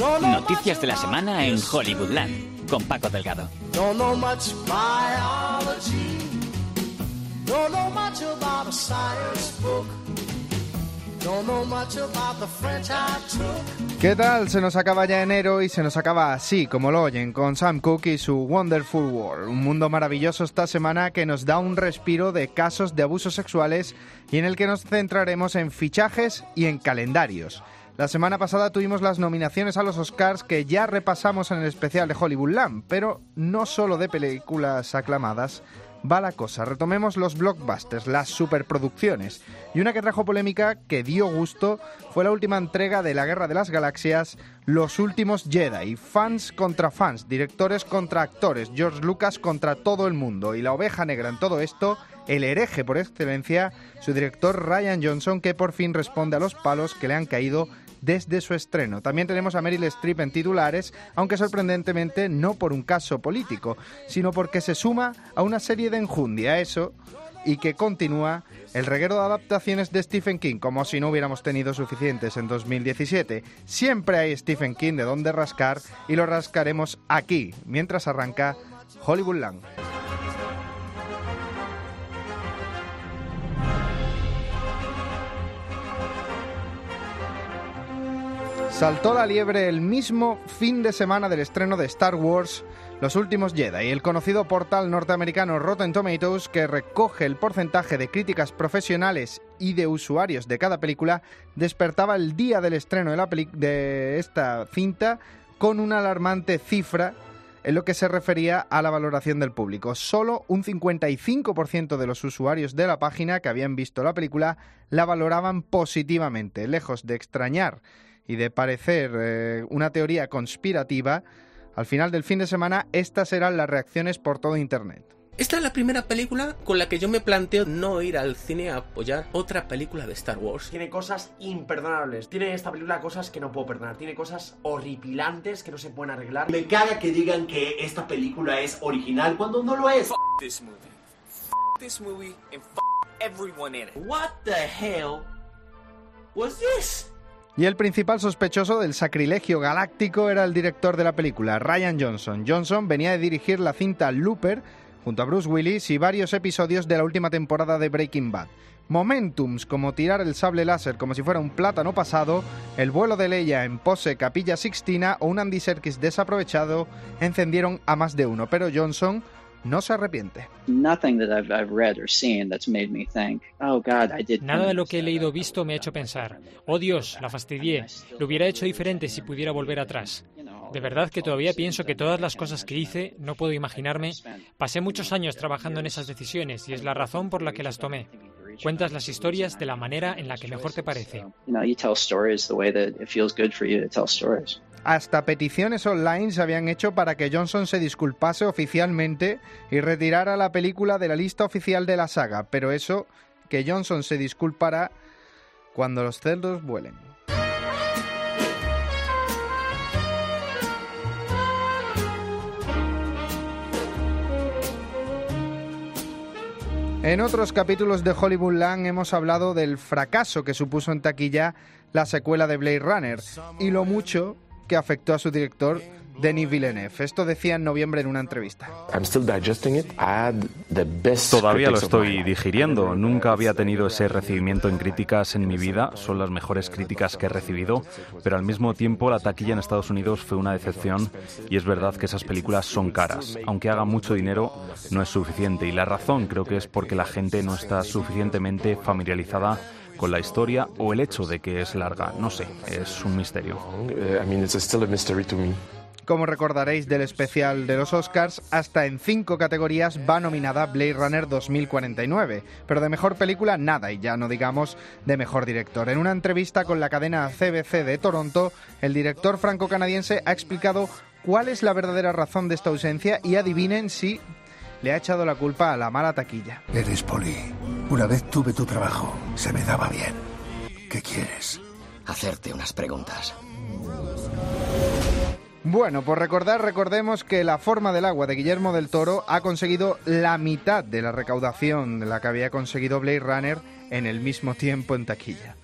Noticias de la semana en Hollywoodland con Paco Delgado. ¿Qué tal? Se nos acaba ya enero y se nos acaba así, como lo oyen, con Sam Cooke y su Wonderful World. Un mundo maravilloso esta semana que nos da un respiro de casos de abusos sexuales y en el que nos centraremos en fichajes y en calendarios. La semana pasada tuvimos las nominaciones a los Oscars que ya repasamos en el especial de Hollywoodland, pero no solo de películas aclamadas va la cosa. Retomemos los blockbusters, las superproducciones. Y una que trajo polémica que dio gusto fue la última entrega de la Guerra de las Galaxias, Los Últimos Jedi. Fans contra fans, directores contra actores, George Lucas contra todo el mundo. Y la oveja negra en todo esto, el hereje por excelencia, su director Ryan Johnson, que por fin responde a los palos que le han caído desde su estreno. También tenemos a Meryl Streep en titulares, aunque sorprendentemente no por un caso político, sino porque se suma a una serie de enjundia, eso, y que continúa el reguero de adaptaciones de Stephen King, como si no hubiéramos tenido suficientes en 2017. Siempre hay Stephen King de donde rascar y lo rascaremos aquí, mientras arranca Hollywoodland. Saltó la liebre el mismo fin de semana del estreno de Star Wars Los Últimos Jedi, el conocido portal norteamericano Rotten Tomatoes que recoge el porcentaje de críticas profesionales y de usuarios de cada película, despertaba el día del estreno de, la de esta cinta con una alarmante cifra en lo que se refería a la valoración del público. Solo un 55% de los usuarios de la página que habían visto la película la valoraban positivamente, lejos de extrañar y de parecer eh, una teoría conspirativa, al final del fin de semana estas eran las reacciones por todo Internet. Esta es la primera película con la que yo me planteo no ir al cine a apoyar otra película de Star Wars. Tiene cosas imperdonables. Tiene esta película cosas que no puedo perdonar. Tiene cosas horripilantes que no se pueden arreglar. Me caga que digan que esta película es original cuando no lo es. this movie. F this movie and f everyone in it. What the hell was this? Y el principal sospechoso del sacrilegio galáctico era el director de la película, Ryan Johnson. Johnson venía de dirigir la cinta Looper junto a Bruce Willis y varios episodios de la última temporada de Breaking Bad. Momentums como tirar el sable láser como si fuera un plátano pasado, el vuelo de Leia en pose Capilla Sixtina o un Andy Serkis desaprovechado encendieron a más de uno, pero Johnson no se arrepiente. nothing that I've, I've read or seen that's made me think, oh God, I did. Nada de lo que he leído o visto me ha hecho pensar, oh Dios, la fastidié, lo hubiera hecho diferente si pudiera volver atrás. De verdad que todavía pienso que todas las cosas que hice, no puedo imaginarme, pasé muchos años trabajando en esas decisiones y es la razón por la que las tomé. Cuentas las historias de la manera en la que mejor te parece. Hasta peticiones online se habían hecho para que Johnson se disculpase oficialmente y retirara la película de la lista oficial de la saga, pero eso, que Johnson se disculpará cuando los cerdos vuelen. En otros capítulos de Hollywoodland hemos hablado del fracaso que supuso en taquilla la secuela de Blade Runner y lo mucho que afectó a su director Denis Villeneuve. Esto decía en noviembre en una entrevista. Todavía lo estoy digiriendo. Nunca había tenido ese recibimiento en críticas en mi vida. Son las mejores críticas que he recibido. Pero al mismo tiempo la taquilla en Estados Unidos fue una decepción. Y es verdad que esas películas son caras. Aunque haga mucho dinero, no es suficiente. Y la razón creo que es porque la gente no está suficientemente familiarizada con la historia o el hecho de que es larga. No sé, es un misterio. Como recordaréis del especial de los Oscars, hasta en cinco categorías va nominada Blade Runner 2049, pero de mejor película nada, y ya no digamos de mejor director. En una entrevista con la cadena CBC de Toronto, el director franco-canadiense ha explicado cuál es la verdadera razón de esta ausencia y adivinen si le ha echado la culpa a la mala taquilla. Eres poli. Una vez tuve tu trabajo. Se me daba bien. ¿Qué quieres? Hacerte unas preguntas. Bueno, por recordar, recordemos que La forma del agua de Guillermo del Toro ha conseguido la mitad de la recaudación de la que había conseguido Blade Runner en el mismo tiempo en taquilla.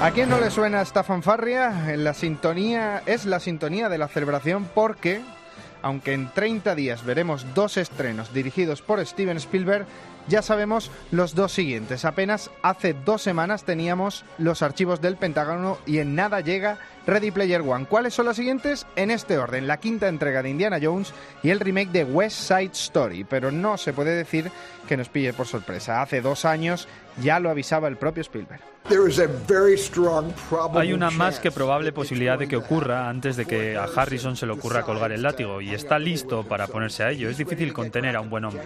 ¿A quién no le suena esta fanfarria? La sintonía es la sintonía de la celebración porque aunque en 30 días veremos dos estrenos dirigidos por Steven Spielberg, ya sabemos los dos siguientes. Apenas hace dos semanas teníamos los archivos del Pentágono y en nada llega Ready Player One. ¿Cuáles son los siguientes? En este orden, la quinta entrega de Indiana Jones y el remake de West Side Story. Pero no se puede decir que nos pille por sorpresa. Hace dos años ya lo avisaba el propio Spielberg. Hay una más que probable posibilidad de que ocurra antes de que a Harrison se le ocurra colgar el látigo y está listo para ponerse a ello. Es difícil contener a un buen hombre.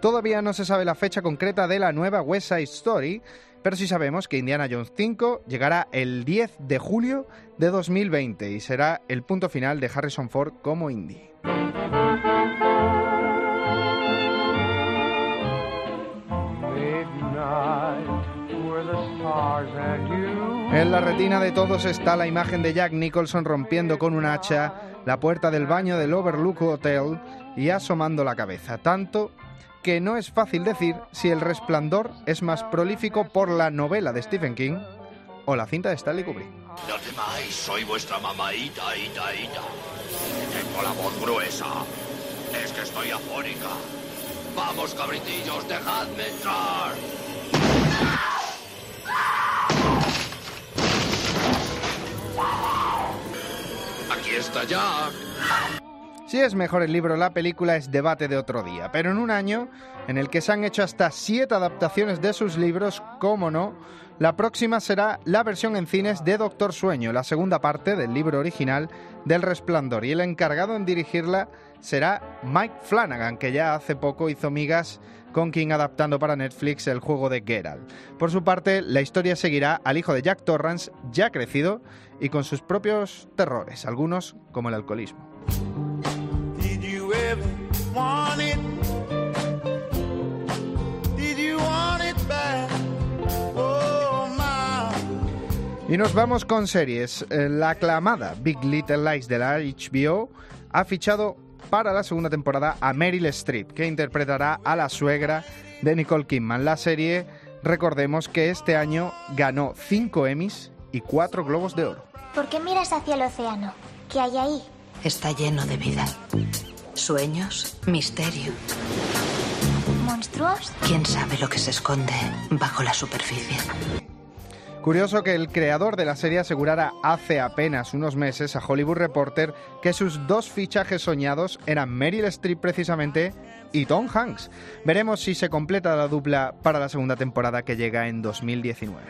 Todavía no se sabe la fecha concreta de la nueva West Side Story, pero sí sabemos que Indiana Jones 5 llegará el 10 de julio de 2020 y será el punto final de Harrison Ford como Indy. En la retina de todos está la imagen de Jack Nicholson rompiendo con un hacha la puerta del baño del Overlook Hotel y asomando la cabeza, tanto que no es fácil decir si El Resplandor es más prolífico por la novela de Stephen King o la cinta de Stanley Kubrick. No temáis, soy vuestra mamaita, ita, ita. Tengo la voz gruesa. Es que estoy afónica. Vamos, cabritillos, dejadme entrar. Aquí está Jack. Si es mejor el libro o la película es debate de otro día, pero en un año en el que se han hecho hasta siete adaptaciones de sus libros, cómo no, la próxima será la versión en cines de Doctor Sueño, la segunda parte del libro original del Resplandor, y el encargado en dirigirla será Mike Flanagan, que ya hace poco hizo migas con King adaptando para Netflix el juego de Geralt. Por su parte, la historia seguirá al hijo de Jack Torrance, ya crecido, y con sus propios terrores, algunos como el alcoholismo. Y nos vamos con series. Eh, la aclamada Big Little Lies de la HBO ha fichado para la segunda temporada a Meryl Streep, que interpretará a la suegra de Nicole Kidman. La serie, recordemos que este año ganó 5 Emmys y 4 Globos de Oro. ¿Por qué miras hacia el océano? ¿Qué hay ahí? Está lleno de vida. Sueños, misterio. ¿Monstruos? ¿Quién sabe lo que se esconde bajo la superficie? Curioso que el creador de la serie asegurara hace apenas unos meses a Hollywood Reporter que sus dos fichajes soñados eran Meryl Streep precisamente y Tom Hanks. Veremos si se completa la dupla para la segunda temporada que llega en 2019.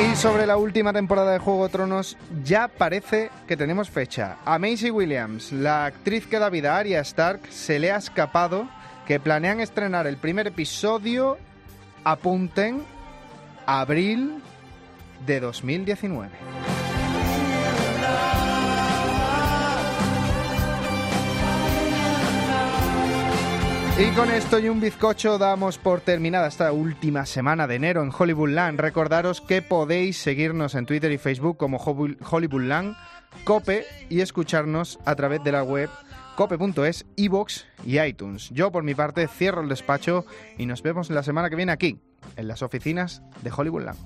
Y sobre la última temporada de Juego Tronos, ya parece que tenemos fecha. A Maisie Williams, la actriz que da vida a Arya Stark, se le ha escapado que planean estrenar el primer episodio, apunten, abril de 2019. Y con esto y un bizcocho damos por terminada esta última semana de enero en Hollywoodland. Recordaros que podéis seguirnos en Twitter y Facebook como Hollywoodland, Cope y escucharnos a través de la web cope.es, iBox y iTunes. Yo por mi parte cierro el despacho y nos vemos la semana que viene aquí, en las oficinas de Hollywoodland.